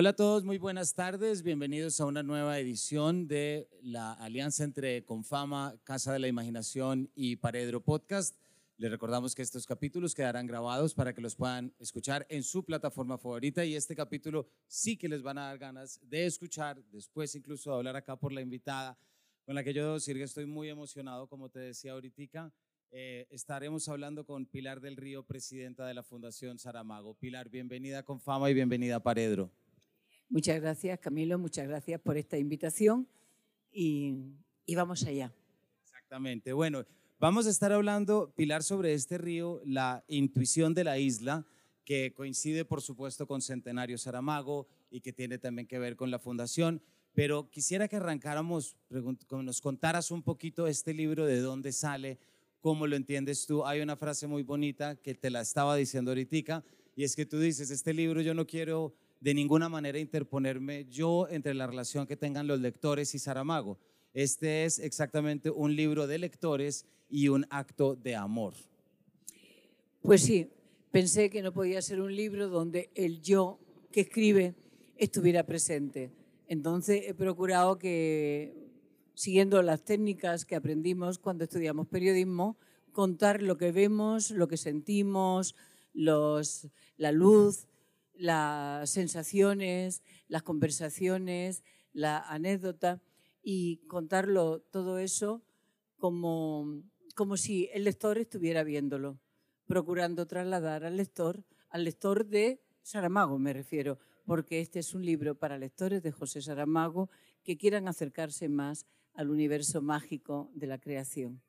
Hola a todos, muy buenas tardes. Bienvenidos a una nueva edición de la alianza entre Confama, Casa de la Imaginación y Paredro Podcast. Les recordamos que estos capítulos quedarán grabados para que los puedan escuchar en su plataforma favorita y este capítulo sí que les van a dar ganas de escuchar, después incluso de hablar acá por la invitada con la que yo debo decir que estoy muy emocionado, como te decía ahorita. Eh, estaremos hablando con Pilar del Río, presidenta de la Fundación Saramago. Pilar, bienvenida con fama y bienvenida a Paredro. Muchas gracias, Camilo, muchas gracias por esta invitación y, y vamos allá. Exactamente. Bueno, vamos a estar hablando, Pilar, sobre este río, la intuición de la isla, que coincide, por supuesto, con Centenario Saramago y que tiene también que ver con la fundación. Pero quisiera que arrancáramos, nos contaras un poquito este libro, de dónde sale, cómo lo entiendes tú. Hay una frase muy bonita que te la estaba diciendo ahorita, y es que tú dices, este libro yo no quiero de ninguna manera interponerme yo entre la relación que tengan los lectores y Saramago. Este es exactamente un libro de lectores y un acto de amor. Pues sí, pensé que no podía ser un libro donde el yo que escribe estuviera presente. Entonces he procurado que, siguiendo las técnicas que aprendimos cuando estudiamos periodismo, contar lo que vemos, lo que sentimos, la luz, las sensaciones, las conversaciones, la anécdota y contarlo todo eso como, como si el lector estuviera viéndolo, procurando trasladar al lector, al lector de Saramago me refiero, porque este es un libro para lectores de José Saramago que quieran acercarse más al universo mágico de la creación.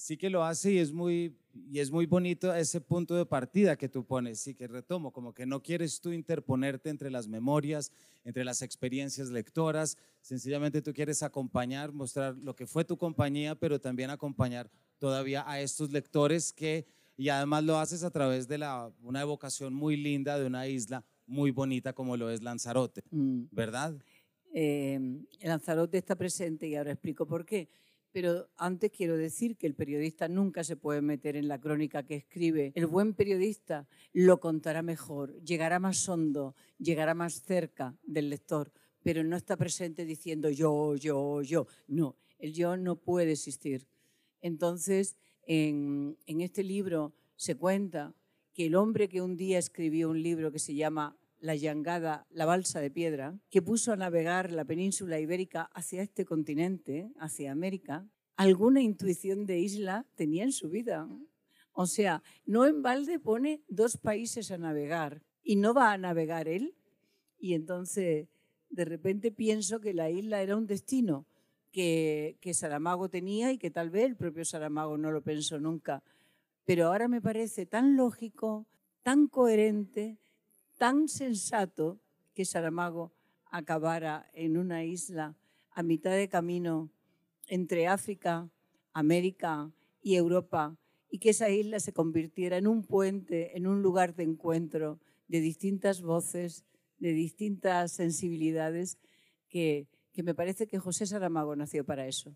Sí que lo hace y es muy y es muy bonito ese punto de partida que tú pones, sí que retomo, como que no quieres tú interponerte entre las memorias, entre las experiencias lectoras, sencillamente tú quieres acompañar, mostrar lo que fue tu compañía, pero también acompañar todavía a estos lectores que, y además lo haces a través de la, una evocación muy linda de una isla muy bonita como lo es Lanzarote, mm. ¿verdad? Eh, Lanzarote está presente y ahora explico por qué pero antes quiero decir que el periodista nunca se puede meter en la crónica que escribe. El buen periodista lo contará mejor, llegará más hondo, llegará más cerca del lector, pero no está presente diciendo yo, yo, yo. No, el yo no puede existir. Entonces, en, en este libro se cuenta que el hombre que un día escribió un libro que se llama la Yangada, la balsa de piedra, que puso a navegar la península ibérica hacia este continente, hacia América, alguna intuición de isla tenía en su vida. O sea, no en balde pone dos países a navegar y no va a navegar él. Y entonces, de repente pienso que la isla era un destino que, que Saramago tenía y que tal vez el propio Saramago no lo pensó nunca. Pero ahora me parece tan lógico, tan coherente, tan sensato que Saramago acabara en una isla a mitad de camino entre África, América y Europa y que esa isla se convirtiera en un puente, en un lugar de encuentro de distintas voces, de distintas sensibilidades, que, que me parece que José Saramago nació para eso.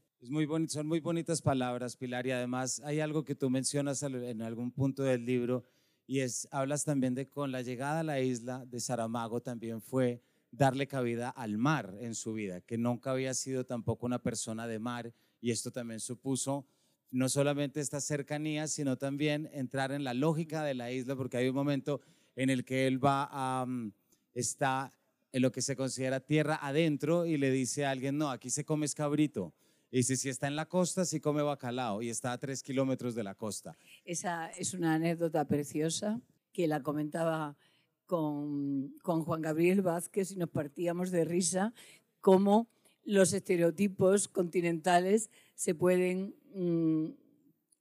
Son muy bonitas palabras, Pilar, y además hay algo que tú mencionas en algún punto del libro y es, hablas también de con la llegada a la isla de Saramago también fue darle cabida al mar en su vida, que nunca había sido tampoco una persona de mar y esto también supuso no solamente esta cercanía, sino también entrar en la lógica de la isla, porque hay un momento en el que él va a, mm, está en lo que se considera tierra adentro y le dice a alguien, no, aquí se come escabrito. Y dice, si está en la costa, sí come bacalao y está a tres kilómetros de la costa. Esa es una anécdota preciosa que la comentaba con, Juan Gabriel Vázquez y nos partíamos de risa cómo los estereotipos continentales se pueden mm,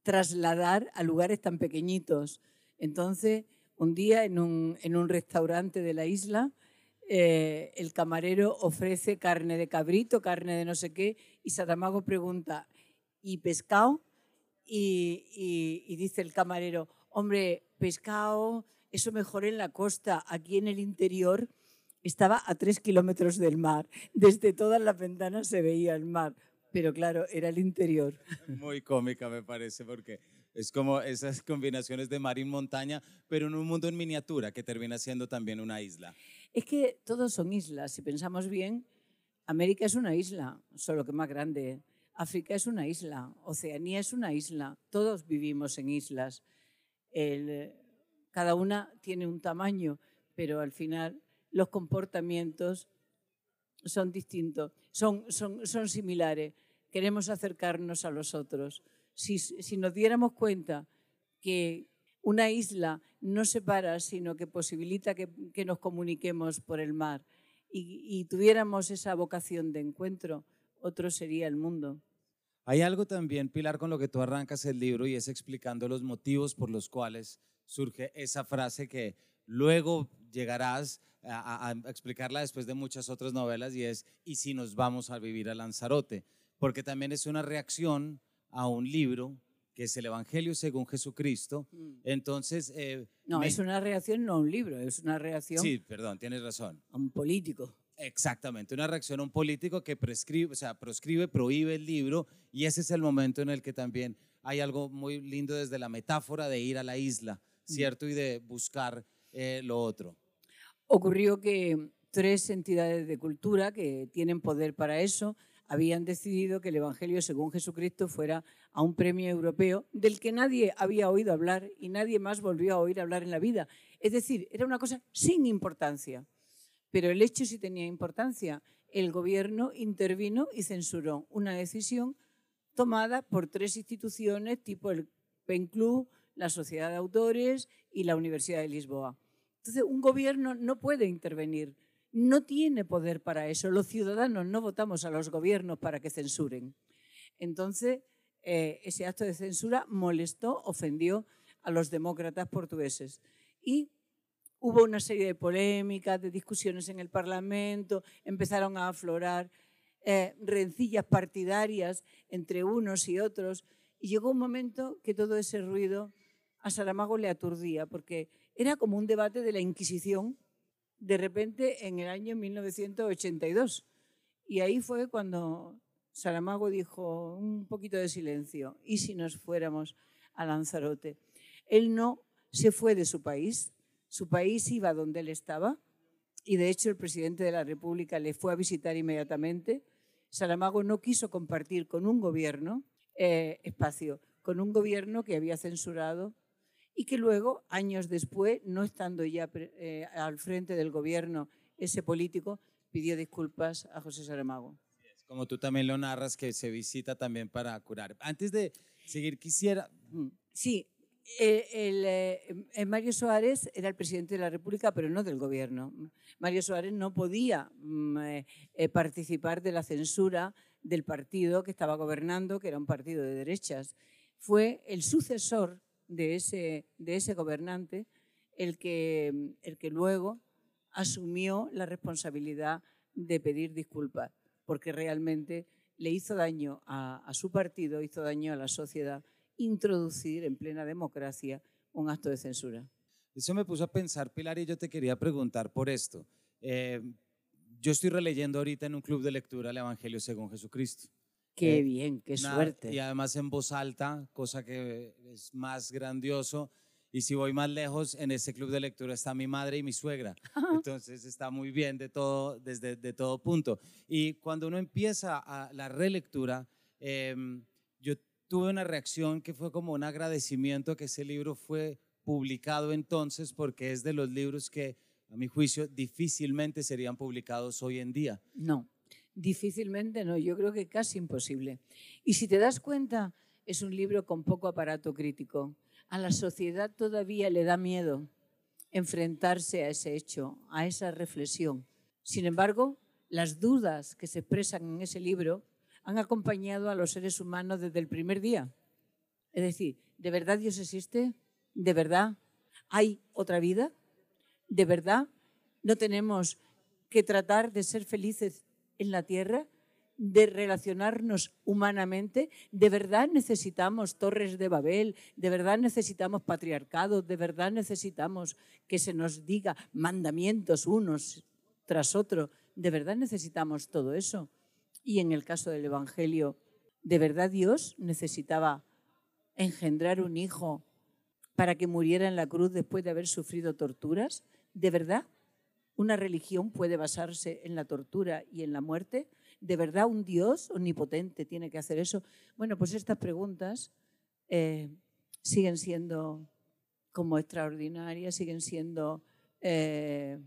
trasladar a lugares tan pequeñitos. Entonces, un día en un, en un restaurante de la isla, eh, el camarero ofrece carne de cabrito, carne de no sé qué, y Saramago pregunta, ¿y pescado? Y, y, dice el camarero, hombre, pescado, eso mejor en la costa, aquí en el interior estaba a tres kilómetros del mar, desde todas las ventanas se veía el mar, pero claro, era el interior. Muy cómica me parece, porque es como esas combinaciones de mar y montaña, pero en un mundo en miniatura que termina siendo también una isla. Es que todos son islas. Si pensamos bien, América es una isla, solo que más grande. África es una isla, Oceanía es una isla, todos vivimos en islas. cada una tiene un tamaño, pero al final los comportamientos son distintos, son, son, son similares. Queremos acercarnos a los otros. Si, si nos diéramos cuenta que una isla no separa, sino que posibilita que, que nos comuniquemos por el mar y, tuviéramos esa vocación de encuentro, otro sería el mundo. Hay algo también, Pilar, con lo que tú arrancas el libro y es explicando los motivos por los cuales surge esa frase que luego llegarás a, explicarla después de muchas otras novelas y es, ¿y si nos vamos a vivir a Lanzarote? Porque también es una reacción a un libro que es el Evangelio según Jesucristo. Mm. Entonces... Eh, no, es una reacción no a un libro, es una reacción... Sí, perdón, tienes razón. A un político. Exactamente, una reacción a un político que prescribe, o sea, proscribe, prohíbe el libro y ese es el momento en el que también hay algo muy lindo desde la metáfora de ir a la isla, mm. ¿cierto? Y de buscar eh, lo otro. Ocurrió que tres entidades de cultura que tienen poder para eso habían decidido que el Evangelio según Jesucristo fuera a un premio europeo del que nadie había oído hablar y nadie más volvió a oír hablar en la vida. Es decir, era una cosa sin importancia. Pero el hecho sí tenía importancia. El gobierno intervino y censuró una decisión tomada por tres instituciones tipo el PEN Club, la Sociedad de Autores y la Universidad de Lisboa. Entonces, un gobierno no puede intervenir, no tiene poder para eso. Los ciudadanos no votamos a los gobiernos para que censuren. Entonces, eh, ese acto de censura molestó, ofendió a los demócratas portugueses. Y hubo una serie de polémicas, de discusiones en el Parlamento, empezaron a aflorar eh, rencillas partidarias entre unos y otros, y llegó un momento que todo ese ruido a Saramago le aturdía, porque era como un debate de la Inquisición, de repente en el año 1982. Y ahí fue cuando Saramago dijo un poquito de silencio, ¿y si nos fuéramos a Lanzarote? Él no se fue de su país, su país iba donde él estaba y de hecho el presidente de la República le fue a visitar inmediatamente. Saramago no quiso compartir con un gobierno eh, espacio, con un gobierno que había censurado y que luego, años después, no estando ya eh, al frente del gobierno ese político, pidió disculpas a José Saramago. Como tú también lo narras, que se visita también para curar. Antes de seguir, quisiera... Sí, eh, el, eh, Mario Suárez era el presidente de la República, pero no del gobierno. Mario Suárez no podía mm, eh, participar de la censura del partido que estaba gobernando, que era un partido de derechas. Fue el sucesor de ese, de ese gobernante el que, el que luego asumió la responsabilidad de pedir disculpas, porque realmente le hizo daño a su partido, hizo daño a la sociedad introducir en plena democracia un acto de censura. Eso me puso a pensar, Pilar, y yo te quería preguntar por esto. Eh, yo estoy releyendo ahorita en un club de lectura el Evangelio según Jesucristo. Qué eh, bien, qué suerte. Y además en voz alta, cosa que es más grandioso. Y si voy más lejos, en ese club de lectura está mi madre y mi suegra. Entonces está muy bien de todo, desde de todo punto. Y cuando uno empieza a la relectura, eh, yo tuve una reacción que fue como un agradecimiento que ese libro fue publicado entonces porque es de los libros que a mi juicio difícilmente serían publicados hoy en día. No, difícilmente no, yo creo que casi imposible. Y si te das cuenta, es un libro con poco aparato crítico. A la sociedad todavía le da miedo enfrentarse a ese hecho, a esa reflexión. Sin embargo, las dudas que se expresan en ese libro han acompañado a los seres humanos desde el primer día. Es decir, ¿de verdad Dios existe? ¿De verdad hay otra vida? ¿De verdad no tenemos que tratar de ser felices en la tierra? de relacionarnos humanamente, de verdad necesitamos torres de Babel, de verdad necesitamos patriarcados, de verdad necesitamos que se nos diga mandamientos unos tras otros, de verdad necesitamos todo eso. Y en el caso del Evangelio, ¿de verdad Dios necesitaba engendrar un hijo para que muriera en la cruz después de haber sufrido torturas? ¿De verdad? ¿Una religión puede basarse en la tortura y en la muerte? ¿De verdad un Dios omnipotente tiene que hacer eso? Bueno, pues estas preguntas eh, siguen siendo como extraordinarias, siguen siendo eh,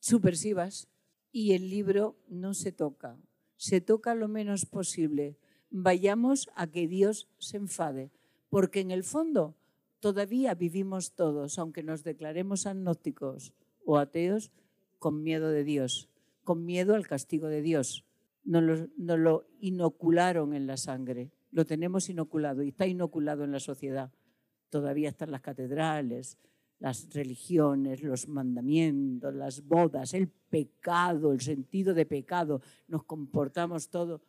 subversivas y el libro no se toca, se toca lo menos posible. Vayamos a que Dios se enfade, porque en el fondo todavía vivimos todos, aunque nos declaremos agnósticos o ateos, con miedo de Dios, con miedo al castigo de Dios. Nos lo, lo inocularon en la sangre, lo tenemos inoculado y está inoculado en la sociedad. Todavía están las catedrales, las religiones, los mandamientos, las bodas, el pecado, el sentido de pecado, nos comportamos todo.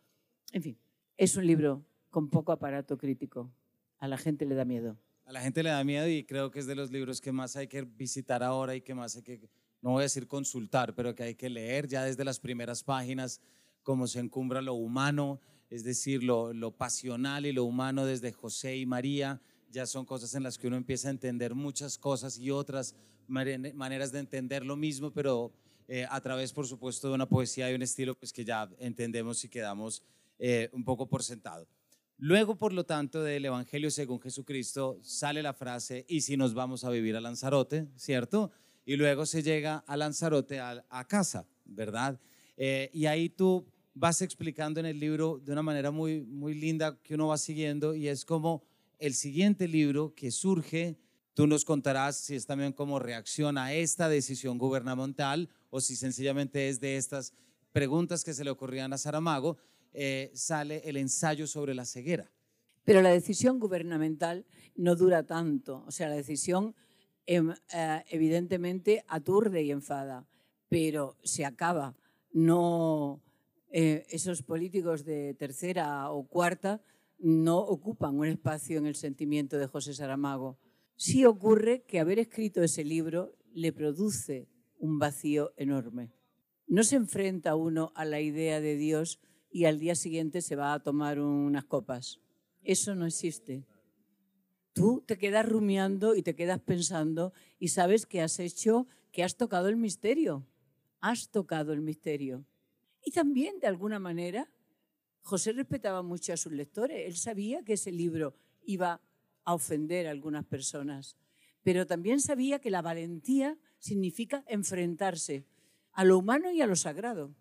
En fin, es un libro con poco aparato crítico. A la gente le da miedo. A la gente le da miedo y creo que es de los libros que más hay que visitar ahora y que más hay que, no voy a decir consultar, pero que hay que leer ya desde las primeras páginas, cómo se encumbra lo humano, es decir, lo, lo pasional y lo humano desde José y María, ya son cosas en las que uno empieza a entender muchas cosas y otras maneras de entender lo mismo, pero eh, a través, por supuesto, de una poesía y un estilo pues, que ya entendemos y quedamos eh, un poco por sentado. Luego, por lo tanto, del Evangelio según Jesucristo sale la frase, y si nos vamos a vivir a Lanzarote, ¿cierto? Y luego se llega a Lanzarote a, casa, ¿verdad? Eh, y ahí tú vas explicando en el libro de una manera muy, muy linda que uno va siguiendo y es como el siguiente libro que surge, tú nos contarás si es también como reacción a esta decisión gubernamental o si sencillamente es de estas preguntas que se le ocurrían a Saramago, eh, sale el ensayo sobre la ceguera. Pero la decisión gubernamental no dura tanto, o sea, la decisión em, eh, evidentemente aturde y enfada, pero se acaba. No, eh, esos políticos de tercera o cuarta no ocupan un espacio en el sentimiento de José Saramago. Sí ocurre que haber escrito ese libro le produce un vacío enorme. No se enfrenta uno a la idea de Dios y al día siguiente se va a tomar unas copas. Eso no existe. Tú te quedas rumiando y te quedas pensando y sabes que has hecho, que has tocado el misterio. Has tocado el misterio. Y también, de alguna manera, José respetaba mucho a sus lectores. Él sabía que ese libro iba a ofender a algunas personas, pero también sabía que la valentía significa enfrentarse a lo humano y a lo sagrado.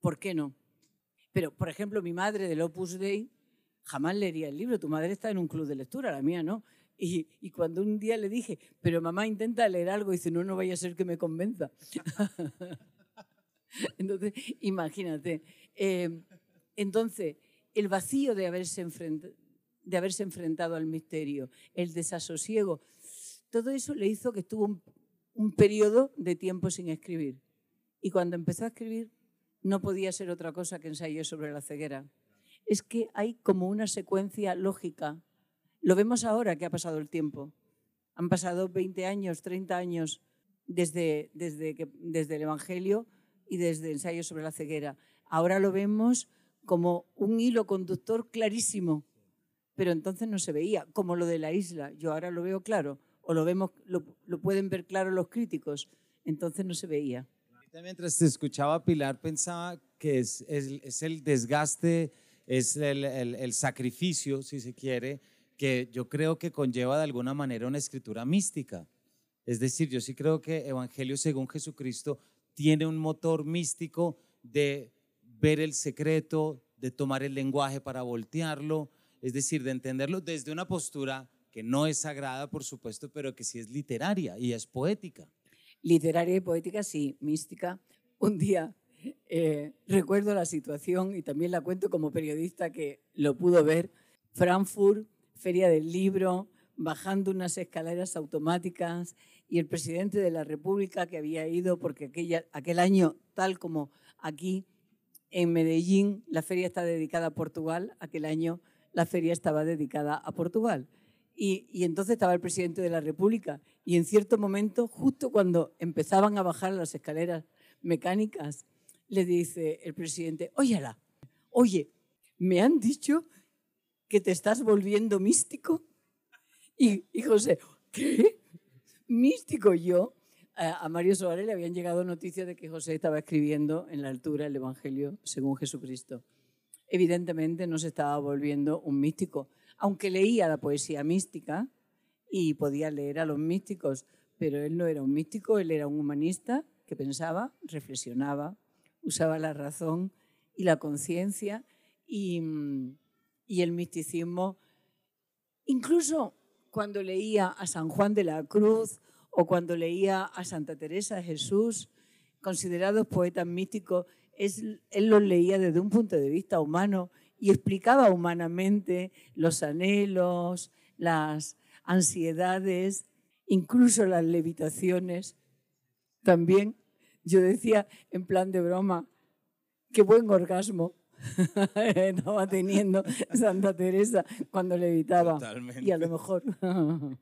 ¿Por qué no? Pero, por ejemplo, mi madre del Opus Dei jamás leería el libro. Tu madre está en un club de lectura, la mía no. Y, cuando un día le dije, pero mamá intenta leer algo, dice, no, no vaya a ser que me convenza. Entonces, imagínate. Eh, entonces, el vacío de haberse, de haberse enfrentado al misterio, el desasosiego, todo eso le hizo que estuvo un, periodo de tiempo sin escribir. Y cuando empezó a escribir, no podía ser otra cosa que ensayo sobre la ceguera. Es que hay como una secuencia lógica. Lo vemos ahora que ha pasado el tiempo. Han pasado 20 años, 30 años desde, desde, el Evangelio y desde el ensayo sobre la ceguera. Ahora lo vemos como un hilo conductor clarísimo, pero entonces no se veía, como lo de la isla. Yo ahora lo veo claro, o lo, vemos, lo, pueden ver claro los críticos, entonces no se veía. Mientras te escuchaba, Pilar, pensaba que es, el desgaste, es el, el sacrificio, si se quiere, que yo creo que conlleva de alguna manera una escritura mística. Es decir, yo sí creo que Evangelio según Jesucristo tiene un motor místico de ver el secreto, de tomar el lenguaje para voltearlo, es decir, de entenderlo desde una postura que no es sagrada, por supuesto, pero que sí es literaria y es poética. Literaria y poética, sí, mística. Un día eh, recuerdo la situación y también la cuento como periodista que lo pudo ver. Frankfurt, Feria del Libro, bajando unas escaleras automáticas y el presidente de la República que había ido, porque aquel año, tal como aquí, en Medellín la feria está dedicada a Portugal, aquel año la feria estaba dedicada a Portugal. Y, entonces estaba el presidente de la República y en cierto momento, justo cuando empezaban a bajar las escaleras mecánicas, le dice el presidente, óyala, oye, me han dicho que te estás volviendo místico. Y, y José, ¿qué? ¿Místico yo? a Mario Soares le habían llegado noticias de que José estaba escribiendo en la altura el Evangelio según Jesucristo. Evidentemente no se estaba volviendo un místico, aunque leía la poesía mística y podía leer a los místicos, pero él no era un místico, él era un humanista que pensaba, reflexionaba, usaba la razón y la conciencia y, el misticismo. Incluso cuando leía a San Juan de la Cruz o cuando leía a Santa Teresa de Jesús, considerados poetas místicos, él los leía desde un punto de vista humano y explicaba humanamente los anhelos, las ansiedades, incluso las levitaciones. También yo decía en plan de broma, qué buen orgasmo estaba teniendo Santa Teresa cuando levitaba. Y a lo mejor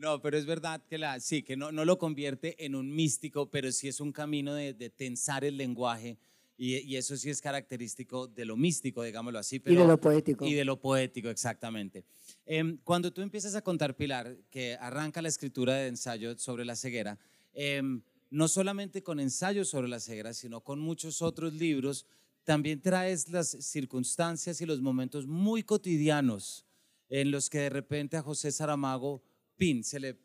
No, pero es verdad que la, sí, que no, no lo convierte en un místico, pero sí es un camino de, tensar el lenguaje. Y, eso sí es característico de lo místico, digámoslo así. y de lo poético. Y de lo poético, exactamente. Em, cuando tú empiezas a contar, Pilar, que arranca la escritura de ensayo sobre la ceguera, em, no solamente con ensayos sobre la ceguera, sino con muchos otros libros, también traes las circunstancias y los momentos muy cotidianos en los que de repente a José Saramago se le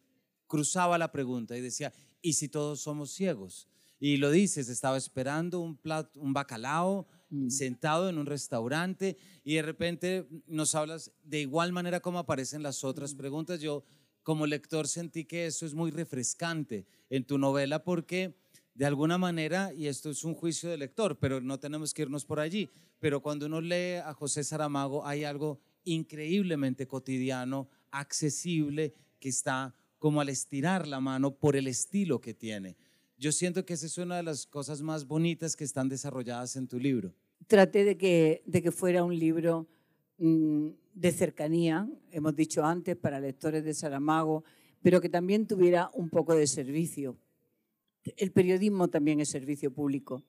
cruzaba la pregunta y decía, ¿y si todos somos ciegos? Y lo dices, estaba esperando un, plato, un bacalao mm. sentado en un restaurante y de repente nos hablas de igual manera como aparecen las otras mm. preguntas. Yo como lector sentí que eso es muy refrescante en tu novela porque de alguna manera, y esto es un juicio de lector, pero no tenemos que irnos por allí, pero cuando uno lee a José Saramago hay algo increíblemente cotidiano, accesible que está como al estirar la mano por el estilo que tiene. Yo siento que esa es una de las cosas más bonitas que están desarrolladas en tu libro. Traté de que, de que fuera un libro mm, de cercanía, hemos dicho antes, para lectores de Saramago, pero que también tuviera un poco de servicio. El periodismo también es servicio público.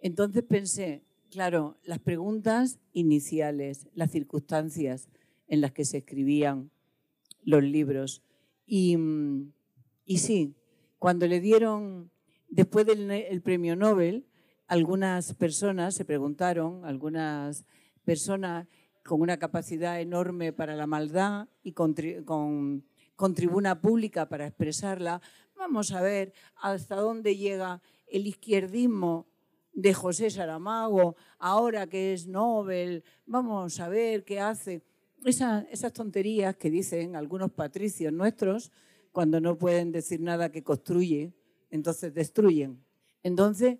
Entonces pensé, claro, las preguntas iniciales, las circunstancias en las que se escribían los libros, y, mm, y sí, cuando le dieron, después del premio Nobel, algunas personas se preguntaron, algunas personas con una capacidad enorme para la maldad y con, tribuna pública para expresarla, vamos a ver hasta dónde llega el izquierdismo de José Saramago, ahora que es Nobel, vamos a ver qué hace. Esas tonterías que dicen algunos patricios nuestros cuando no pueden decir nada que construye, entonces destruyen. Entonces,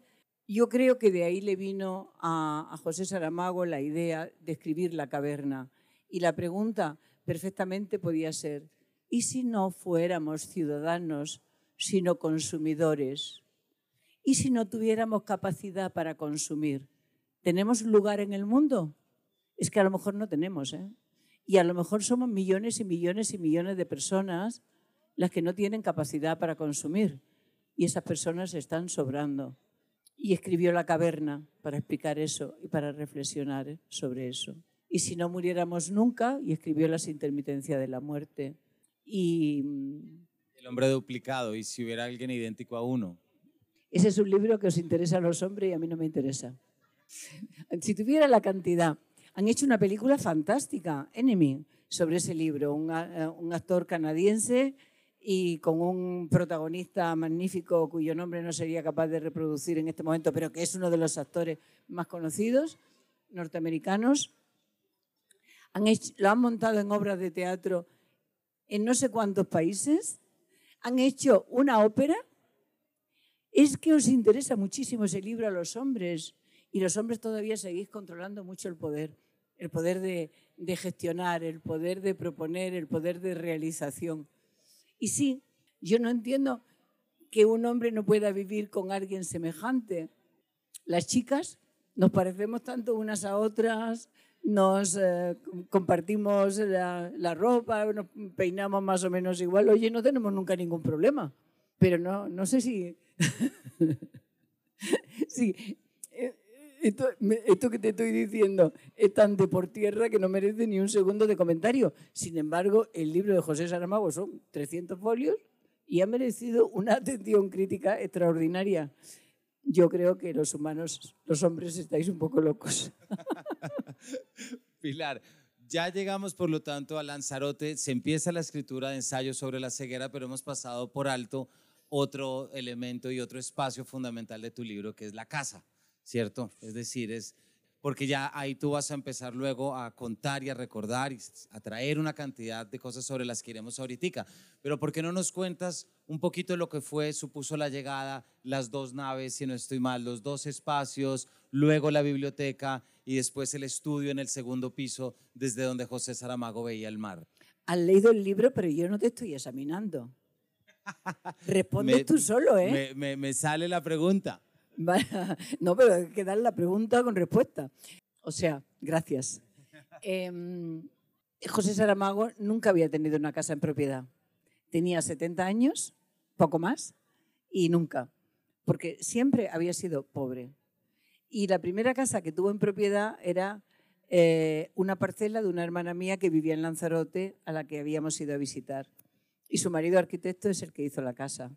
yo creo que de ahí le vino a, José Saramago la idea de escribir La caverna. Y la pregunta perfectamente podía ser, ¿y si no fuéramos ciudadanos, sino consumidores? ¿Y si no tuviéramos capacidad para consumir? ¿Tenemos lugar en el mundo? Es que a lo mejor no tenemos, ¿eh? Y a lo mejor somos millones y millones y millones de personas las que no tienen capacidad para consumir. Y esas personas están sobrando. Y escribió La caverna para explicar eso y para reflexionar sobre eso. Y si no muriéramos nunca, y escribió Las intermitencias de la muerte. Y... Mm, El hombre duplicado, y si hubiera alguien idéntico a uno. Ese es un libro que os interesa a los hombres y a mí no me interesa. Si tuviera la cantidad han hecho una película fantástica, Enemy, sobre ese libro. Un, un actor canadiense y con un protagonista magnífico cuyo nombre no sería capaz de reproducir en este momento, pero que es uno de los actores más conocidos norteamericanos. Han lo han montado en obras de teatro en no sé cuántos países. Han hecho una ópera. Es que os interesa muchísimo ese libro a los hombres y los hombres todavía seguís controlando mucho el poder, el poder de, gestionar, el poder de proponer, el poder de realización. Y sí, yo no entiendo que un hombre no pueda vivir con alguien semejante. Las chicas nos parecemos tanto unas a otras, nos eh, compartimos la, la, ropa, nos peinamos más o menos igual. Oye, no tenemos nunca ningún problema. Pero no, no sé si... sí, esto, esto, que te estoy diciendo es tan de por tierra que no merece ni un segundo de comentario. Sin embargo, el libro de José Saramago son 300 folios y ha merecido una atención crítica extraordinaria. Yo creo que los humanos, los hombres, estáis un poco locos. Pilar, ya llegamos, por lo tanto, a Lanzarote. Se empieza la escritura de ensayo sobre la ceguera, pero hemos pasado por alto otro elemento y otro espacio fundamental de tu libro, que es la casa, ¿cierto? Es decir, es porque ya ahí tú vas a empezar luego a contar y a recordar y a traer una cantidad de cosas sobre las que iremos ahorita. Pero ¿por qué no nos cuentas un poquito lo que fue, supuso la llegada, las dos naves, si no estoy mal, los dos espacios, luego la biblioteca y después el estudio en el segundo piso desde donde José Saramago veía el mar? Has leído el libro, pero yo no te estoy examinando. Respondes tú solo, ¿eh? Me, me sale la pregunta. No, pero hay que dar la pregunta con respuesta. O sea, gracias. Em, José Saramago nunca había tenido una casa en propiedad. Tenía 70 años, poco más, y nunca, porque siempre había sido pobre. Y la primera casa que tuvo en propiedad era eh, una parcela de una hermana mía que vivía en Lanzarote, a la que habíamos ido a visitar. Y su marido arquitecto es el que hizo la casa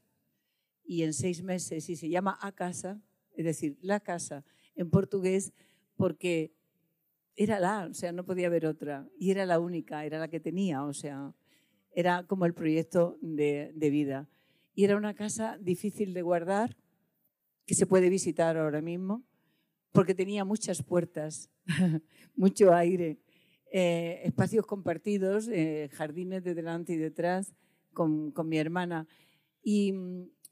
y en seis meses, y se llama a casa, es decir, la casa en portugués, porque era la, o sea, no podía haber otra, y era la única, era la que tenía, o sea, era como el proyecto de, de vida. Y era una casa difícil de guardar, que se puede visitar ahora mismo, porque tenía muchas puertas, mucho aire, eh, espacios compartidos, eh, jardines de delante y detrás con, con mi hermana. Y,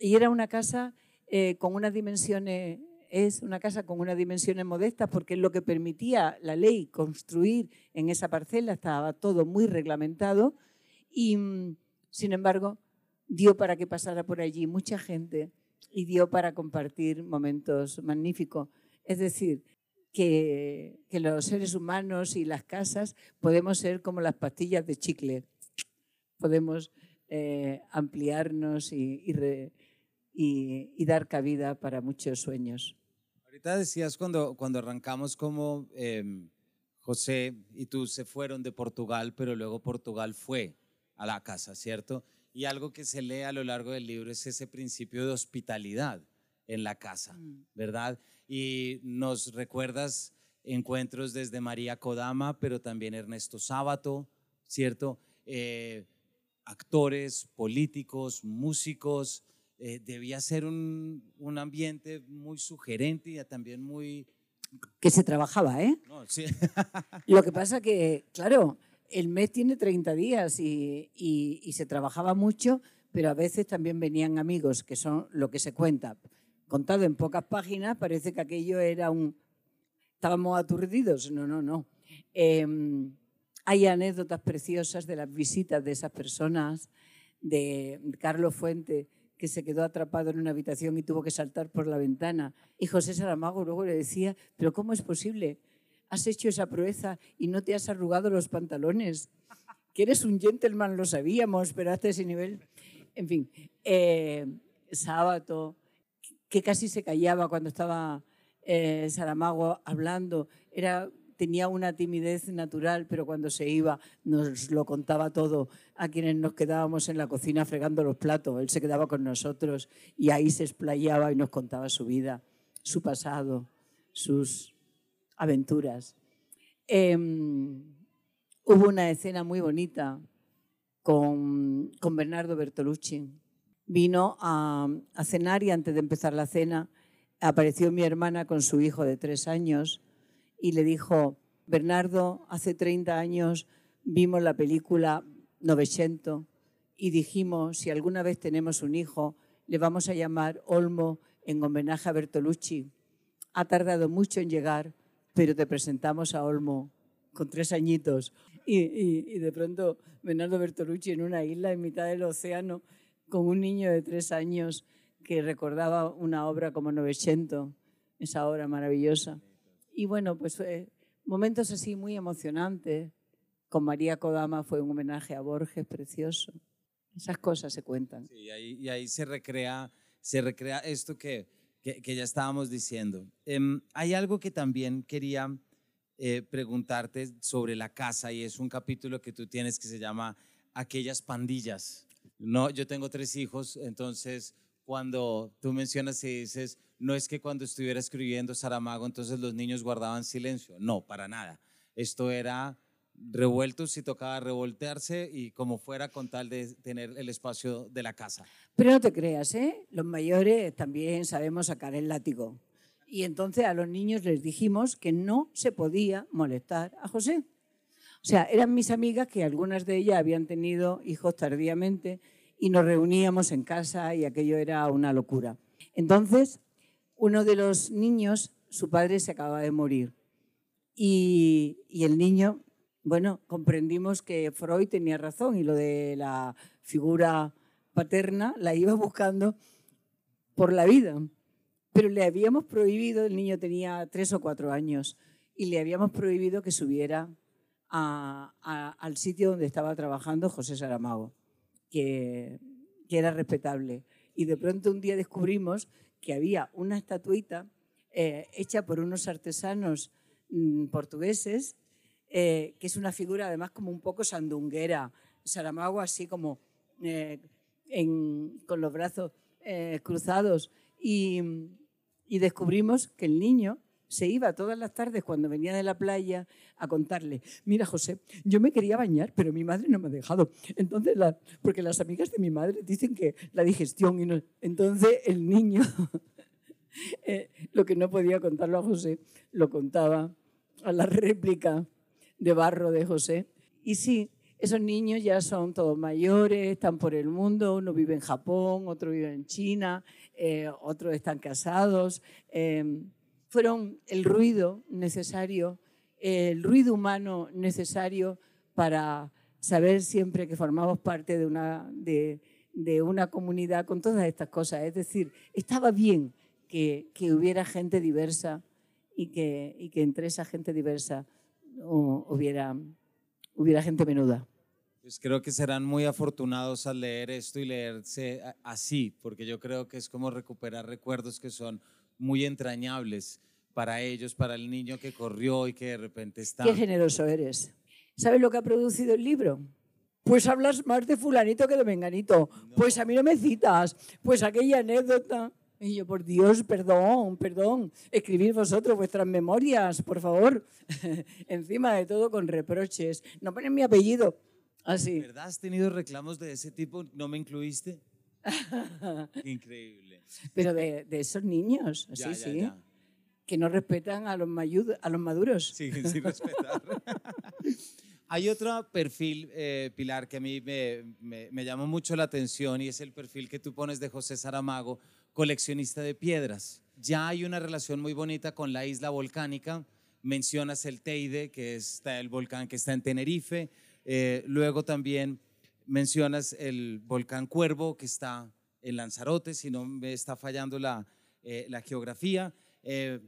y era una casa eh, con unas dimensiones, es una casa con unas dimensiones modestas porque es lo que permitía la ley construir en esa parcela, estaba todo muy reglamentado y mm, sin embargo dio para que pasara por allí mucha gente y dio para compartir momentos magníficos. Es decir, que, que, los seres humanos y las casas podemos ser como las pastillas de chicle. Podemos eh, ampliarnos y, y, dar cabida para muchos sueños. Ahorita decías cuando, cuando arrancamos como em, José y tú se fueron de Portugal, pero luego Portugal fue a la casa, ¿cierto? Y algo que se lee a lo largo del libro es ese principio de hospitalidad en la casa, mm. ¿verdad? Y nos recuerdas encuentros desde María Kodama, pero también Ernesto Sábato, ¿cierto? Eh, actores, políticos, músicos, eh, debía ser un, un, ambiente muy sugerente y también muy... Que se trabajaba, ¿eh? Lo que pasa que, claro, el mes tiene 30 días y, y, se trabajaba mucho, pero a veces también venían amigos, que son lo que se cuenta. Contado en pocas páginas, parece que aquello era un... Estábamos aturdidos. No, no, no. Em, hay anécdotas preciosas de las visitas de esas personas, de Carlos Fuente, que se quedó atrapado en una habitación y tuvo que saltar por la ventana. Y José Saramago luego le decía, pero ¿cómo es posible? Has hecho esa proeza y no te has arrugado los pantalones. Que eres un gentleman, lo sabíamos, pero hasta ese nivel. En fin, eh, sábado, que casi se callaba cuando estaba eh, Saramago hablando. Era tenía una timidez natural, pero cuando se iba nos lo contaba todo a quienes nos quedábamos en la cocina fregando los platos. Él se quedaba con nosotros y ahí se explayaba y nos contaba su vida, su pasado, sus aventuras. Em, hubo una escena muy bonita con, con Bernardo Bertolucci. Vino a, a cenar y antes de empezar la cena apareció mi hermana con su hijo de tres años y le dijo, Bernardo, hace 30 años vimos la película Novecento y dijimos, si alguna vez tenemos un hijo, le vamos a llamar Olmo en homenaje a Bertolucci. Ha tardado mucho en llegar, pero te presentamos a Olmo con tres añitos. Y, de pronto Bernardo Bertolucci en una isla en mitad del océano con un niño de tres años que recordaba una obra como Novecento, esa obra maravillosa. Y bueno, pues momentos así muy emocionantes. Con María Kodama fue un homenaje a Borges precioso. Esas cosas se cuentan. Sí, y, ahí, y ahí, se, recrea, se recrea esto que, que, ya estábamos diciendo. Em, hay algo que también quería eh, preguntarte sobre la casa y es un capítulo que tú tienes que se llama Aquellas pandillas. No, yo tengo tres hijos, entonces cuando tú mencionas y dices, no es que cuando estuviera escribiendo Saramago, entonces los niños guardaban silencio. No, para nada. Esto era revuelto si tocaba revoltearse y como fuera con tal de tener el espacio de la casa. Pero no te creas, ¿eh? Los mayores también sabemos sacar el látigo. Y entonces a los niños les dijimos que no se podía molestar a José. O sea, eran mis amigas que algunas de ellas habían tenido hijos tardíamente y nos reuníamos en casa y aquello era una locura. Entonces, uno de los niños, su padre se acaba de morir. Y, y el niño bueno, comprendimos que Freud tenía razón y lo de la figura paterna la iba buscando por la vida. Pero le habíamos prohibido, el niño tenía tres o cuatro años, y le habíamos prohibido que subiera al sitio donde estaba trabajando José Saramago, que, era respetable. Y de pronto un día descubrimos que había una estatuita eh, hecha por unos artesanos mm, portugueses eh, que es una figura además como un poco sandunguera. Saramago así como eh, con los brazos eh, cruzados. Y, y descubrimos que el niño se iba todas las tardes cuando venía de la playa a contarle, mira José, yo me quería bañar, pero mi madre no me ha dejado. Entonces, porque las amigas de mi madre dicen que la digestión y. Entonces el niño, lo que no podía contarlo a José, lo contaba a la réplica de barro de José. Y sí, esos niños ya son todos mayores, están por el mundo, uno vive en Japón, otro vive en China, eh, otros están casados. Em, fueron el ruido necesario, el ruido humano necesario para saber siempre que formamos parte de una, de, una comunidad con todas estas cosas. Es decir, estaba bien que, hubiera gente diversa y que, y que entre esa gente diversa hubiera, hubiera gente menuda. Pues creo que serán muy afortunados al leer esto y leerse así, porque yo creo que es como recuperar recuerdos que son muy entrañables para ellos, para el niño que corrió y que de repente está... Qué generoso eres. ¿Sabes lo que ha producido el libro? Pues hablas más de fulanito que de menganito. Pues a mí no me citas. Pues aquella anécdota. Y yo, por Dios, perdón, perdón, escribid vosotros vuestras memorias, por favor. Encima de todo con reproches. No ponen mi apellido. Así. ¿Verdad has tenido reclamos de ese tipo? ¿No me incluiste? Increíble. Pero de, esos niños, sí, sí. Que no respetan a los, a los maduros. Sí, sin respetar. Hay otro perfil, eh, Pilar, que a mí me, me, me llamó mucho la atención y es el perfil que tú pones de José Saramago coleccionista de piedras. Ya hay una relación muy bonita con la isla volcánica. Mencionas el Teide, que es el volcán que está en Tenerife. Eh, luego también mencionas el volcán Cuervo, que está en Lanzarote, si no me está fallando la, eh, geografía. Eh,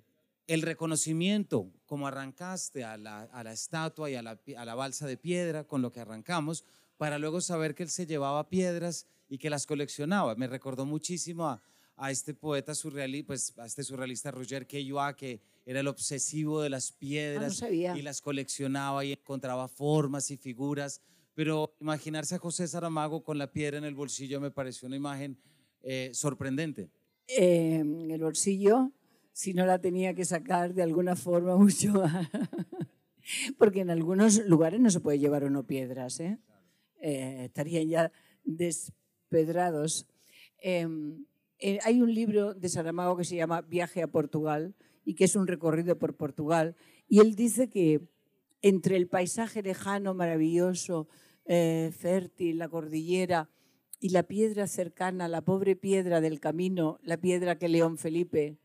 el reconocimiento, como arrancaste a la, estatua y a la, a la balsa de piedra, con lo que arrancamos, para luego saber que él se llevaba piedras y que las coleccionaba. Me recordó muchísimo a, a este poeta surrealista, pues a este surrealista Roger Caillois, que era el obsesivo de las piedras ah, y las coleccionaba y encontraba formas y figuras. Pero imaginarse a José Saramago con la piedra en el bolsillo me pareció una imagen eh, sorprendente. en el bolsillo, si no la tenía que sacar de alguna forma mucho Porque en algunos lugares no se puede llevar uno piedras, ¿eh? Eh, estarían ya despedrados. Em, eh, hay un libro de Saramago que se llama Viaje a Portugal y que es un recorrido por Portugal. Y él dice que entre el paisaje lejano, maravilloso, eh, fértil, la cordillera y la piedra cercana, la pobre piedra del camino, la piedra que León Felipe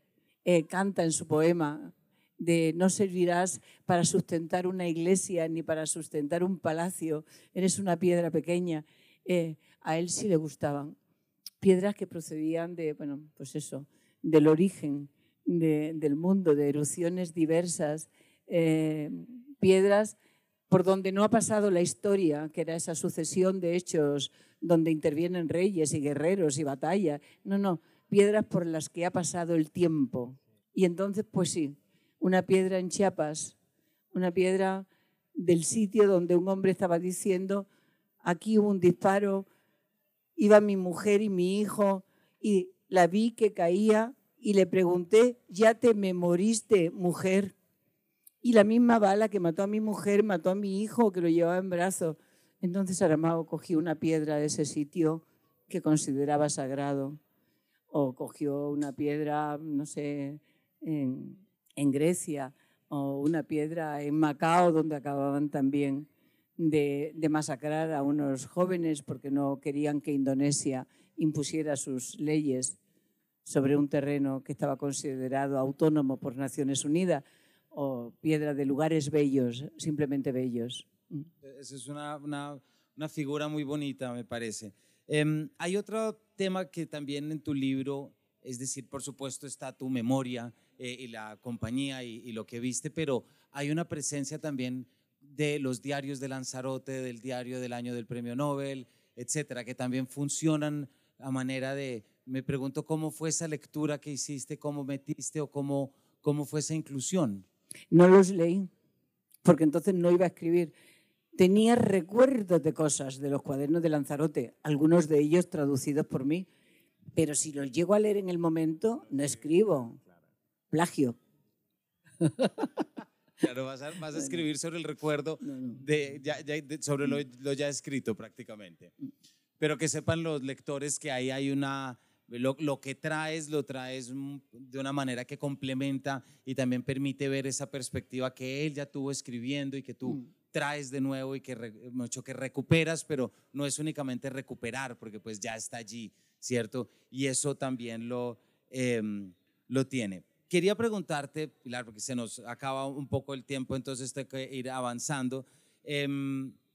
eh, canta en su poema, de no servirás para sustentar una iglesia ni para sustentar un palacio, eres una piedra pequeña. a él sí le gustaban piedras que procedían de, bueno, pues eso, del origen del mundo, de erupciones diversas, eh, piedras por donde no ha pasado la historia, que era esa sucesión de hechos donde intervienen reyes y guerreros y batallas. No, no, piedras por las que ha pasado el tiempo. Y entonces, pues sí, una piedra en Chiapas, una piedra del sitio donde un hombre estaba diciendo, aquí hubo un disparo, iba mi mujer y mi hijo y la vi que caía y le pregunté, ¿ya te me moriste, mujer? Y la misma bala que mató a mi mujer mató a mi hijo que lo llevaba en brazos. Entonces Saramago cogió una piedra de ese sitio que consideraba sagrado o cogió una piedra, no sé, en, en Grecia o una piedra en Macao donde acababan también de, de, masacrar a unos jóvenes porque no querían que Indonesia impusiera sus leyes sobre un terreno que estaba considerado autónomo por Naciones Unidas o piedra de lugares bellos, simplemente bellos. Mm. Esa es una, una, una, figura muy bonita, me parece. Eh, hay otro tema que también en tu libro, es decir, por supuesto está tu memoria eh, y la compañía y, y, lo que viste, pero hay una presencia también de los diarios de Lanzarote, del diario del año del premio Nobel, etcétera, que también funcionan a manera de, me pregunto cómo fue esa lectura que hiciste, cómo metiste o cómo, cómo fue esa inclusión. No los leí, porque entonces no iba a escribir. Tenía recuerdos de cosas de los cuadernos de Lanzarote, algunos de ellos traducidos por mí, pero si los llego a leer en el momento, no escribo. Plagio. Claro, vas a, vas a escribir sobre el recuerdo, de, ya, ya, de, sobre lo, lo, ya escrito prácticamente. Mm. Pero que sepan los lectores que ahí hay una, lo, lo, que traes, lo traes de una manera que complementa y también permite ver esa perspectiva que él ya tuvo escribiendo y que tú mm. traes de nuevo y que mucho que recuperas, pero no es únicamente recuperar, porque pues ya está allí, ¿cierto? Y eso también lo, eh, lo tiene. Quería preguntarte, Pilar, porque se nos acaba un poco el tiempo, entonces tengo que ir avanzando, eh,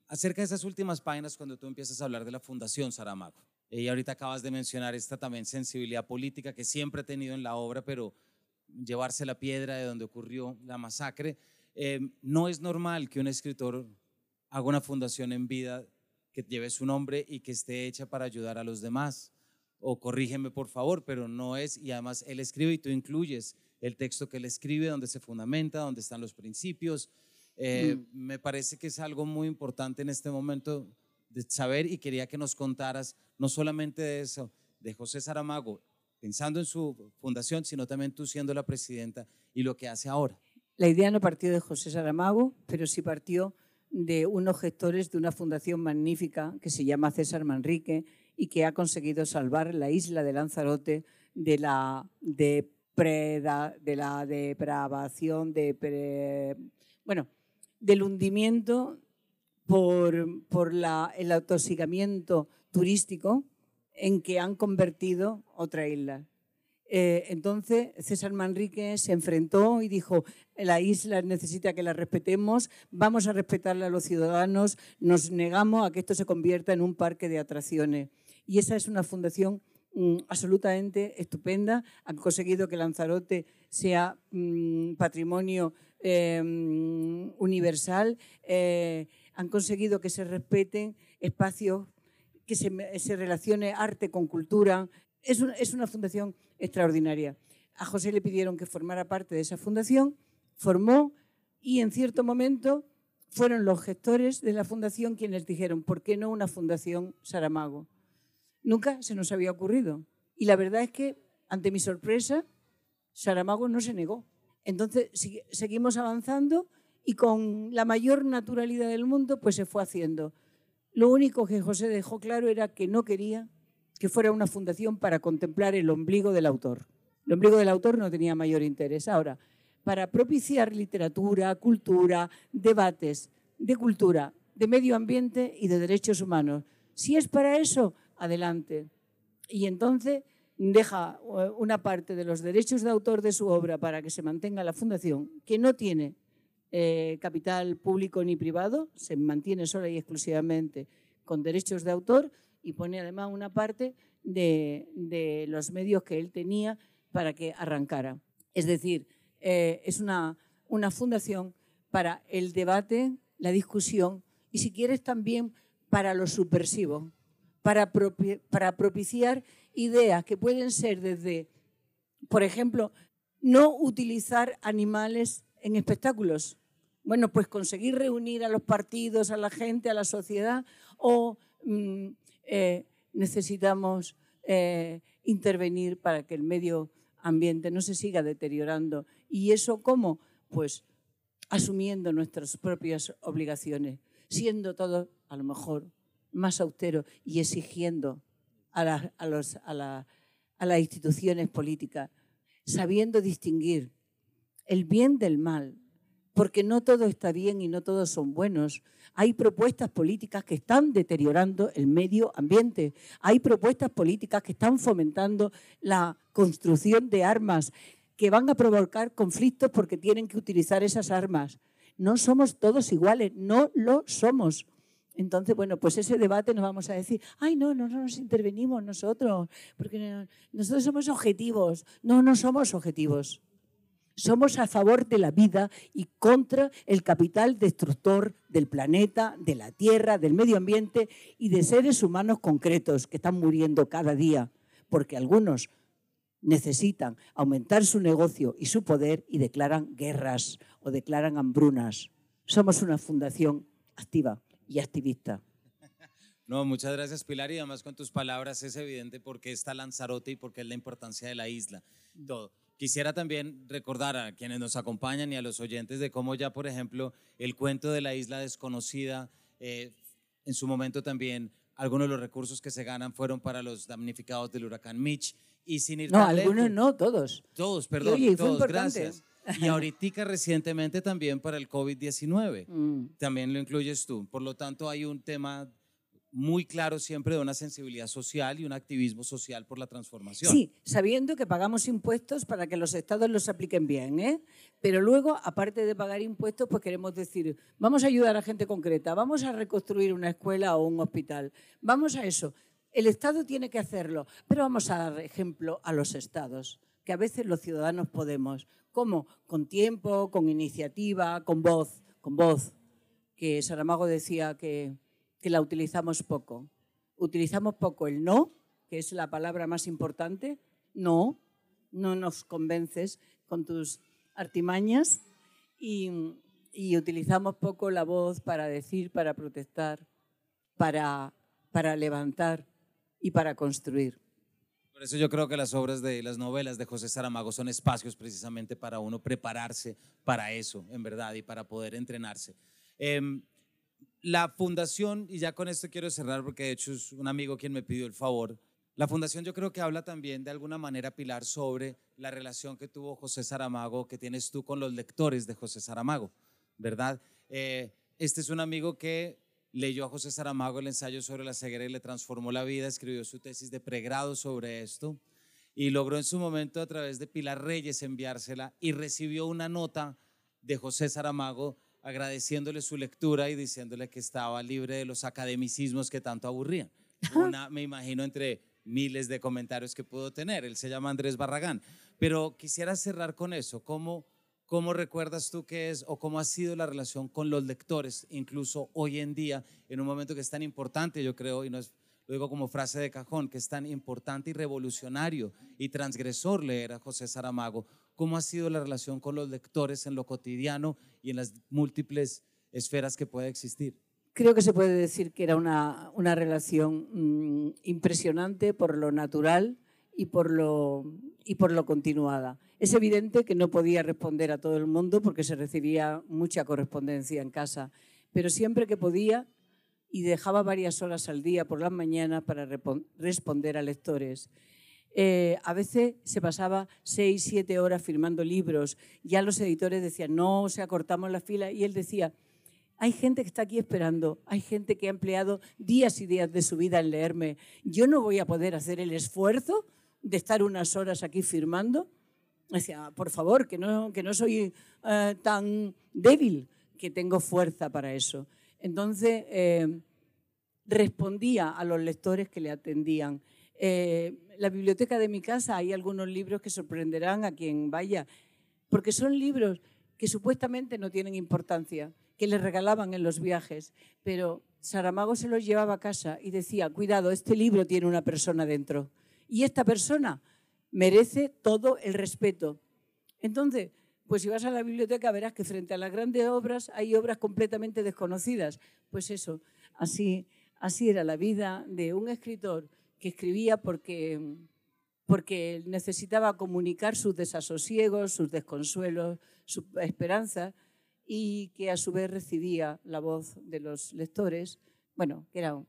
acerca de esas últimas páginas cuando tú empiezas a hablar de la Fundación Saramago. Y ahorita acabas de mencionar esta también sensibilidad política que siempre he tenido en la obra, pero llevarse la piedra de donde ocurrió la masacre. Eh, no es normal que un escritor haga una fundación en vida que lleve su nombre y que esté hecha para ayudar a los demás. O corrígeme por favor, pero no es, y además él escribe y tú incluyes el texto que él escribe, donde se fundamenta, donde están los principios. Eh, mm. Me parece que es algo muy importante en este momento saber y quería que nos contaras no solamente de eso, de José Saramago, pensando en su fundación, sino también tú siendo la presidenta y lo que hace ahora. La idea no partió de José Saramago, pero sí partió de unos gestores de una fundación magnífica que se llama César Manrique y que ha conseguido salvar la isla de Lanzarote de la, de preda, de la depravación, de bueno, del hundimiento por, por la, el atosigamiento turístico en que han convertido otra isla. Eh, entonces César Manrique se enfrentó y dijo, la isla necesita que la respetemos, vamos a respetarla a los ciudadanos, nos negamos a que esto se convierta en un parque de atracciones. Y esa es una fundación mm, absolutamente estupenda. Han conseguido que Lanzarote sea mm, patrimonio eh, mm, universal. Eh, han conseguido que se respeten espacios, que se, relacione arte con cultura. Es, es una fundación extraordinaria. A José le pidieron que formara parte de esa fundación, formó y en cierto momento fueron los gestores de la fundación quienes dijeron, ¿por qué no una fundación Saramago? Nunca se nos había ocurrido. Y la verdad es que, ante mi sorpresa, Saramago no se negó. Entonces, seguimos avanzando y con la mayor naturalidad del mundo, pues se fue haciendo. Lo único que José dejó claro era que no quería que fuera una fundación para contemplar el ombligo del autor. El ombligo del autor no tenía mayor interés. Ahora, para propiciar literatura, cultura, debates de cultura, de medio ambiente y de derechos humanos. Si es para eso, adelante. Y entonces deja eh, una parte de los derechos de autor de su obra para que se mantenga la fundación, que no tiene eh, capital público ni privado, se mantiene sola y exclusivamente con derechos de autor y pone además una parte de, los medios que él tenía para que arrancara. Es decir, eh, es una, una fundación para el debate, la discusión y si quieres también para lo subversivo, para, para propiciar ideas que pueden ser desde, por ejemplo, no utilizar animales en espectáculos. Bueno, pues conseguir reunir a los partidos, a la gente, a la sociedad o mm, eh, necesitamos eh, intervenir para que el medio ambiente no se siga deteriorando. ¿Y eso cómo? Pues asumiendo nuestras propias obligaciones, siendo todos a lo mejor más austeros y exigiendo a, los, a las instituciones políticas, sabiendo distinguir el bien del mal, porque no todo está bien y no todos son buenos. Hay propuestas políticas que están deteriorando el medio ambiente. Hay propuestas políticas que están fomentando la construcción de armas que van a provocar conflictos porque tienen que utilizar esas armas. No somos todos iguales, no lo somos. Entonces, bueno, pues ese debate nos vamos a decir, ay, no, no, no nos intervenimos nosotros, porque nosotros somos objetivos. No, no somos objetivos. Somos a favor de la vida y contra el capital destructor del planeta, de la tierra, del medio ambiente y de seres humanos concretos que están muriendo cada día, porque algunos necesitan aumentar su negocio y su poder y declaran guerras o declaran hambrunas. Somos una fundación activa y activista. No, muchas gracias Pilar y además con tus palabras es evidente por qué está Lanzarote y por qué es la importancia de la isla. Todo. Quisiera también recordar a quienes nos acompañan y a los oyentes de cómo ya, por ejemplo, el cuento de la isla desconocida, eh, en su momento también algunos de los recursos que se ganan fueron para los damnificados del huracán Mitch. Y sin ir no, algunos no, todos. Todos, perdón, todos, gracias. Y ahorita recientemente también para el COVID-19. Mm. También lo incluyes tú. Por lo tanto, hay un tema muy claro siempre de una sensibilidad social y un activismo social por la transformación. Sí, sabiendo que pagamos impuestos para que los estados los apliquen bien, ¿eh? Pero luego, aparte de pagar impuestos, pues queremos decir, vamos a ayudar a gente concreta, vamos a reconstruir una escuela o un hospital, vamos a eso. El Estado tiene que hacerlo, pero vamos a dar ejemplo a los estados, que a veces los ciudadanos podemos. ¿Cómo? Con tiempo, con iniciativa, con voz, con voz. Que Saramago decía que que la utilizamos poco. Utilizamos poco el no, que es la palabra más importante. No, no nos convences con tus artimañas y, utilizamos poco la voz para decir, para protestar, para, para levantar y para construir. Por eso yo creo que las obras de las novelas de José Saramago son espacios precisamente para uno prepararse para eso, en verdad, y para poder entrenarse. Em, la fundación, y ya con esto quiero cerrar porque de hecho es un amigo quien me pidió el favor, la fundación yo creo que habla también de alguna manera, Pilar, sobre la relación que tuvo José Saramago, que tienes tú con los lectores de José Saramago, ¿verdad? Eh, este es un amigo que leyó a José Saramago el ensayo sobre la ceguera y le transformó la vida, escribió su tesis de pregrado sobre esto y logró en su momento a través de Pilar Reyes enviársela y recibió una nota de José Saramago agradeciéndole su lectura y diciéndole que estaba libre de los academicismos que tanto aburrían. Una, me imagino, entre miles de comentarios que pudo tener. Él se llama Andrés Barragán. Pero quisiera cerrar con eso. ¿Cómo, ¿Cómo recuerdas tú que es o cómo ha sido la relación con los lectores, incluso hoy en día, en un momento que es tan importante, yo creo, y no es, lo digo como frase de cajón, que es tan importante y revolucionario y transgresor leer a José Saramago? ¿Cómo ha sido la relación con los lectores en lo cotidiano y en las múltiples esferas que puede existir? Creo que se puede decir que era una, una relación mm, impresionante por lo natural y por lo, y por lo continuada. Es evidente que no podía responder a todo el mundo porque se recibía mucha correspondencia en casa, pero siempre que podía y dejaba varias horas al día por las mañanas para responder a lectores. Eh, a veces se pasaba seis, siete horas firmando libros. Ya los editores decían, no, o sea, cortamos la fila. Y él decía, hay gente que está aquí esperando, hay gente que ha empleado días y días de su vida en leerme. Yo no voy a poder hacer el esfuerzo de estar unas horas aquí firmando. Decía, por favor, que no, que no soy eh, tan débil, que tengo fuerza para eso. Entonces, eh, respondía a los lectores que le atendían. Eh, la biblioteca de mi casa hay algunos libros que sorprenderán a quien vaya, porque son libros que supuestamente no tienen importancia, que le regalaban en los viajes, pero Saramago se los llevaba a casa y decía, cuidado, este libro tiene una persona dentro y esta persona merece todo el respeto. Entonces, pues si vas a la biblioteca verás que frente a las grandes obras hay obras completamente desconocidas. Pues eso, así, así era la vida de un escritor que escribía porque, porque necesitaba comunicar sus desasosiegos, sus desconsuelos, sus esperanzas y que a su vez recibía la voz de los lectores. Bueno, que era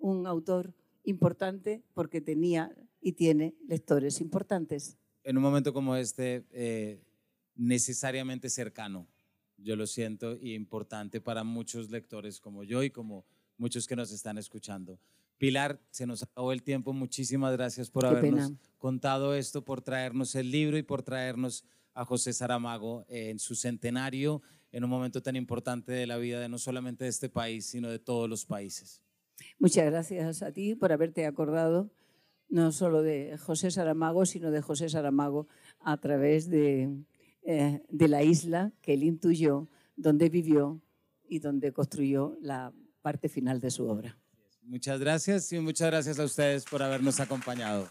un autor importante porque tenía y tiene lectores importantes. En un momento como este, eh, necesariamente cercano, yo lo siento, y importante para muchos lectores como yo y como muchos que nos están escuchando. Pilar, se nos acabó el tiempo. Muchísimas gracias por habernos contado esto, por traernos el libro y por traernos a José Saramago en su centenario, en un momento tan importante de la vida de no solamente de este país, sino de todos los países. Muchas gracias a ti por haberte acordado no solo de José Saramago, sino de José Saramago a través de, eh, de la isla que él intuyó, donde vivió y donde construyó la parte final de su obra. Muchas gracias y muchas gracias a ustedes por habernos acompañado.